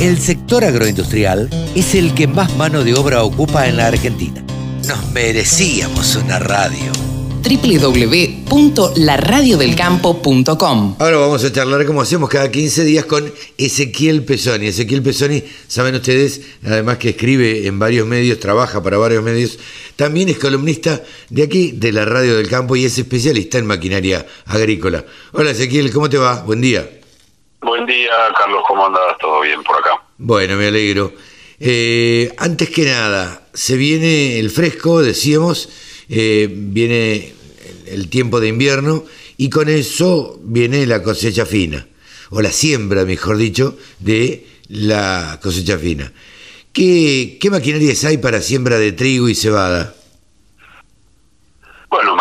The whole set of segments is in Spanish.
El sector agroindustrial es el que más mano de obra ocupa en la Argentina. Nos merecíamos una radio www.laradiodelcampo.com. Ahora vamos a charlar como hacemos cada 15 días con Ezequiel Pesoni. Ezequiel Pesoni, saben ustedes, además que escribe en varios medios, trabaja para varios medios, también es columnista de aquí, de la Radio del Campo, y es especialista en maquinaria agrícola. Hola Ezequiel, ¿cómo te va? Buen día. Buen día, Carlos, ¿cómo andas? ¿Todo bien por acá? Bueno, me alegro. Eh, antes que nada, se viene el fresco, decíamos, eh, viene el tiempo de invierno y con eso viene la cosecha fina, o la siembra, mejor dicho, de la cosecha fina. ¿Qué, qué maquinarias hay para siembra de trigo y cebada?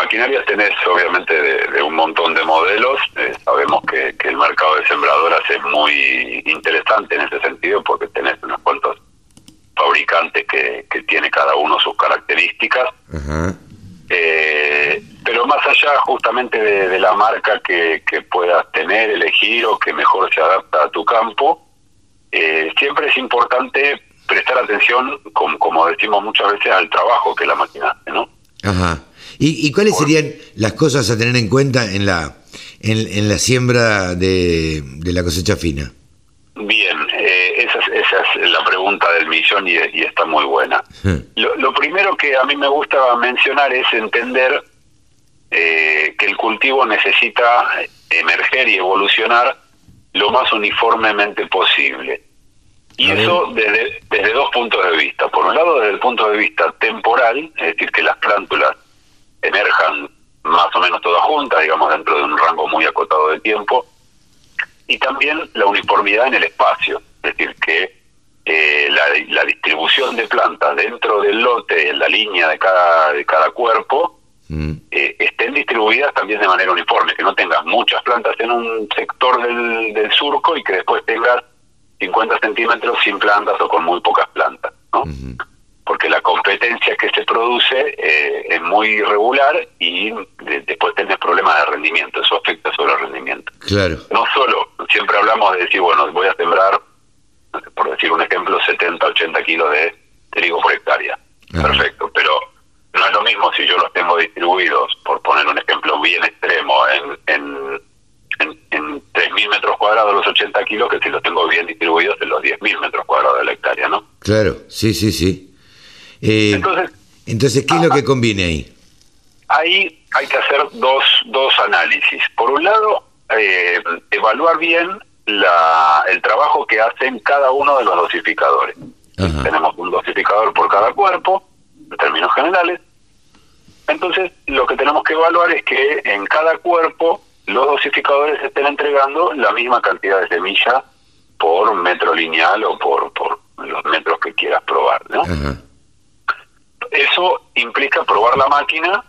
Maquinarias tenés obviamente de, un montón de modelos. Eh, sabemos que, el mercado de sembradoras es muy interesante en ese sentido porque tenés unos cuantos fabricantes que, que tiene cada uno sus características. Eh, pero más allá justamente de, la marca que, puedas tener, elegir o que mejor se adapta a tu campo, eh, siempre es importante prestar atención, como, como decimos muchas veces, al trabajo que la máquina hace, ¿no? Ajá. ¿Y, cuáles serían las cosas a tener en cuenta en la en, la siembra de, la cosecha fina? Bien, eh, esa, es, esa, es, la pregunta del millón y, está muy buena. Lo, primero que a mí me gusta mencionar es entender eh, que el cultivo necesita emerger y evolucionar lo más uniformemente posible. Y eso desde, desde dos puntos de vista. Por un lado, desde el punto de vista temporal, es decir, que las plántulas emerjan más o menos todas juntas, digamos, dentro de un rango muy acotado de tiempo, y también la uniformidad en el espacio, es decir, que eh, la, distribución de plantas dentro del lote, en la línea de cada, de cada cuerpo, mm. eh, estén distribuidas también de manera uniforme, que no tengas muchas plantas en un sector del, del surco y que después tengas 50 centímetros sin plantas o con muy pocas plantas, ¿no? porque la que se produce eh, es muy irregular y después tenés problemas de rendimiento, eso afecta sobre el rendimiento. Claro. No solo, siempre hablamos de decir, bueno, voy a sembrar, por decir un ejemplo, 70, 80 kilos de trigo por hectárea. Perfecto, pero no es lo mismo si yo los tengo distribuidos, por poner un ejemplo bien extremo, en, en, en, en 3.000 metros cuadrados los 80 kilos, que si los tengo bien distribuidos en los 10.000 metros cuadrados de la hectárea, ¿no? Claro, sí, sí, sí. Eh, entonces, entonces, ¿qué es lo que conviene ahí? Ahí hay que hacer dos, dos análisis. Por un lado, eh, evaluar bien la, el trabajo que hacen cada uno de los dosificadores. Tenemos un dosificador por cada cuerpo, en términos generales. Entonces, lo que tenemos que evaluar es que en cada cuerpo los dosificadores estén entregando la misma cantidad de semilla por metro lineal o por, por los metros que quieras probar, ¿no? Eso implica probar la máquina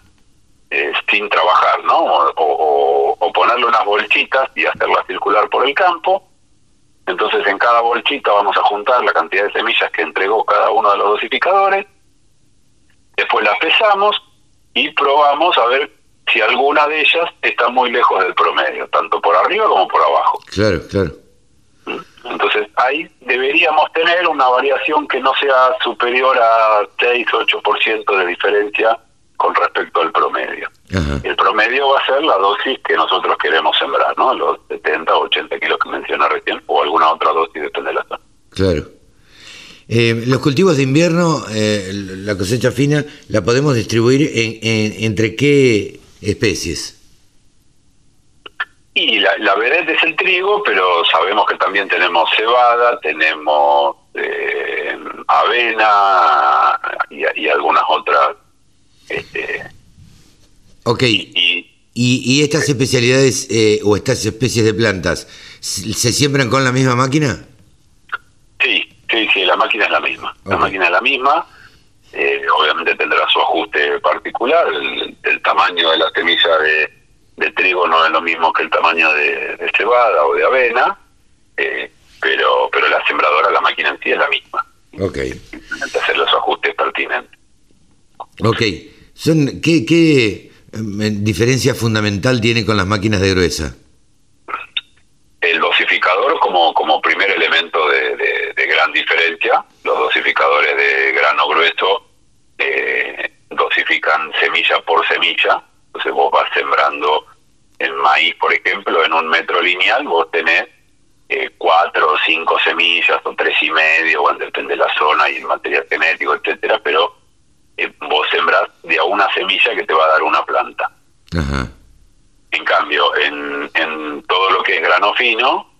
eh, sin trabajar, ¿no? O, ponerle unas bolsitas y hacerla circular por el campo. Entonces en cada bolsita vamos a juntar la cantidad de semillas que entregó cada uno de los dosificadores. Después las pesamos y probamos a ver si alguna de ellas está muy lejos del promedio, tanto por arriba como por abajo. Claro, claro. Entonces ahí deberíamos tener una variación que no sea superior a 6 o 8% de diferencia con respecto al promedio. El promedio va a ser la dosis que nosotros queremos sembrar, ¿no? Los 70 o 80 kilos que menciona recién, o alguna otra dosis, depende de la zona. Claro. Eh, los cultivos de invierno, eh, la cosecha fina, ¿la podemos distribuir en, entre qué especies? Y la, la es el trigo, pero sabemos que también tenemos cebada, tenemos eh, avena y, algunas otras. Este, ok. Y, y, estas especialidades eh, o estas especies de plantas, ¿se siembran con la misma máquina? Sí, sí, sí, la máquina es la misma. La máquina es la misma. Eh, obviamente tendrá su ajuste particular, el tamaño de la semilla de de trigo no es lo mismo que el tamaño de, cebada o de avena, eh, pero pero la sembradora, la máquina en sí es la misma. Ok. hacer los ajustes pertinentes. Ok. Son, ¿Qué, qué em, diferencia fundamental tiene con las máquinas de gruesa? El dosificador como, como primer elemento de, gran diferencia. Los dosificadores de grano grueso eh, dosifican semilla por semilla. Entonces vos vas sembrando en maíz, por ejemplo, en un metro lineal, vos tenés eh, cuatro o cinco semillas, o tres y medio, bueno, depende de la zona y el material genético, etcétera, pero eh, vos sembrás de a una semilla que te va a dar una planta. En cambio, en, en todo lo que es grano fino,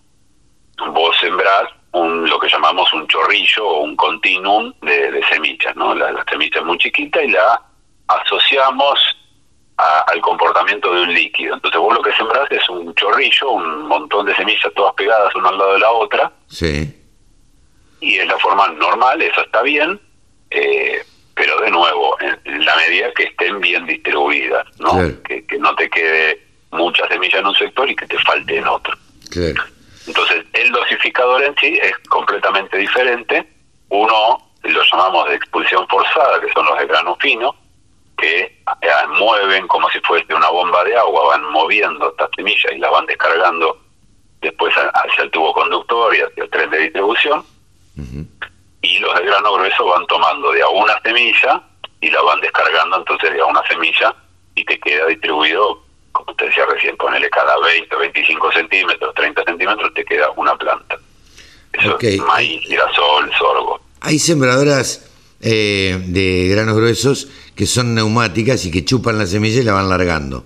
vos sembrás un, lo que llamamos un chorrillo o un continuum de, semillas, ¿no? La, la, semilla es muy chiquita y la asociamos al comportamiento de un líquido. Entonces vos lo que sembrás es un chorrillo, un montón de semillas todas pegadas una al lado de la otra. Sí. Y es la forma normal, eso está bien, eh, pero de nuevo, en, la medida que estén bien distribuidas, ¿no? Que, que no te quede mucha semilla en un sector y que te falte en otro. Claro. Entonces, el dosificador en sí es completamente diferente. Uno lo llamamos de expulsión forzada, que son los de grano fino, que eh, mueven como si fuese una bomba de agua, van moviendo estas semillas y las van descargando después hacia el tubo conductor y hacia el tren de distribución. Y los de grano grueso van tomando de a una semilla y la van descargando entonces de a una semilla y te queda distribuido como te decía recién, ponele cada 20, 25 centímetros, 30 centímetros, te queda una planta. Eso es maíz, girasol, sorgo. Hay sembradoras eh, de granos gruesos que son neumáticas y que chupan la semilla y la van largando.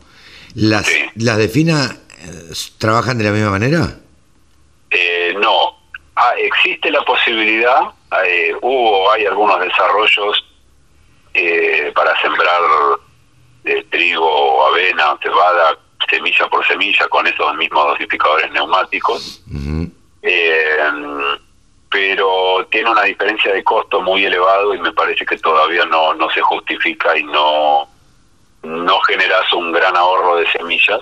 ¿Las, ¿las de fina eh, trabajan de la misma manera? Eh, no. Ah, existe la posibilidad, hubo, hay algunos desarrollos para sembrar de trigo, avena, cebada, semilla por semilla, con esos mismos dosificadores neumáticos. Eh, pero tiene una diferencia de costo muy elevado y me parece que todavía no, no se justifica y no, no generas un gran ahorro de semillas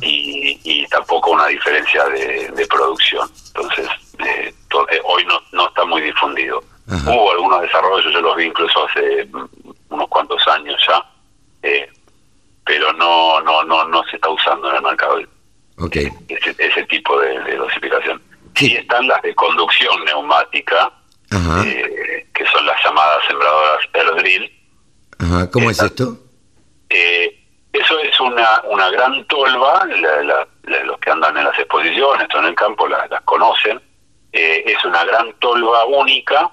Y, y, tampoco una diferencia de, producción. Entonces, eh, eh, hoy no, no está muy difundido. Hubo algunos desarrollos, yo los vi incluso hace unos cuantos años ya, eh, pero no, no, no, no se está usando en el mercado okay. ese, ese tipo de, dosificación. Sí. están las de conducción neumática, eh, que son las llamadas sembradoras air drill. Ajá. ¿Cómo es esto? Eh, eso es una, una gran tolva, los que andan en las exposiciones o en el campo las, conocen, es una gran tolva única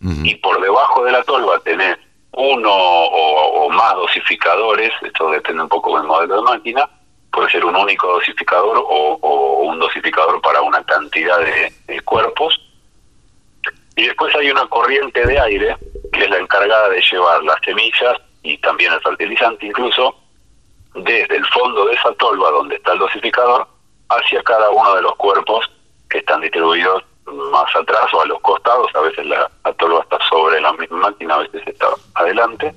y por debajo de la tolva tenés uno o, más dosificadores, esto depende un poco del modelo de máquina, puede ser un único dosificador o, un dosificador para una cantidad de, cuerpos. Y después hay una corriente de aire que es la encargada de llevar las semillas y también el fertilizante incluso desde el fondo de esa tolva donde está el dosificador hacia cada uno de los cuerpos que están distribuidos más atrás o a los costados, a veces la, la tolva está sobre la misma máquina, a veces está adelante.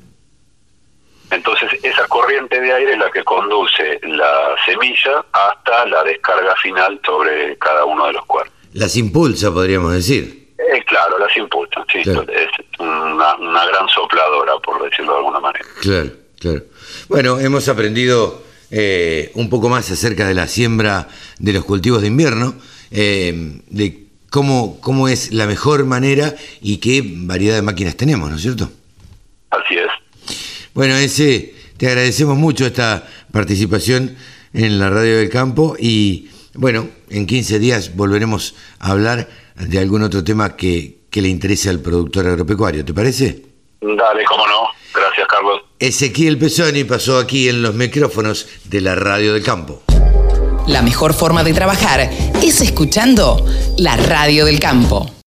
Entonces esa corriente de aire es la que conduce la semilla hasta la descarga final sobre cada uno de los cuerpos. Las impulsa, podríamos decir. Eh, claro, las impulsa, sí. Es una, una gran sopladora, por decirlo de alguna manera. Claro, claro. Bueno, hemos aprendido eh, un poco más acerca de la siembra de los cultivos de invierno, eh, de cómo, cómo es la mejor manera y qué variedad de máquinas tenemos, ¿no es cierto? Así es. Bueno, ese, te agradecemos mucho esta participación en la Radio del Campo y bueno, en 15 días volveremos a hablar de algún otro tema que, que le interese al productor agropecuario, ¿te parece? Dale, cómo no. Gracias, Carlos. Ezequiel Pesoni pasó aquí en los micrófonos de la Radio del Campo. La mejor forma de trabajar es escuchando la radio del campo.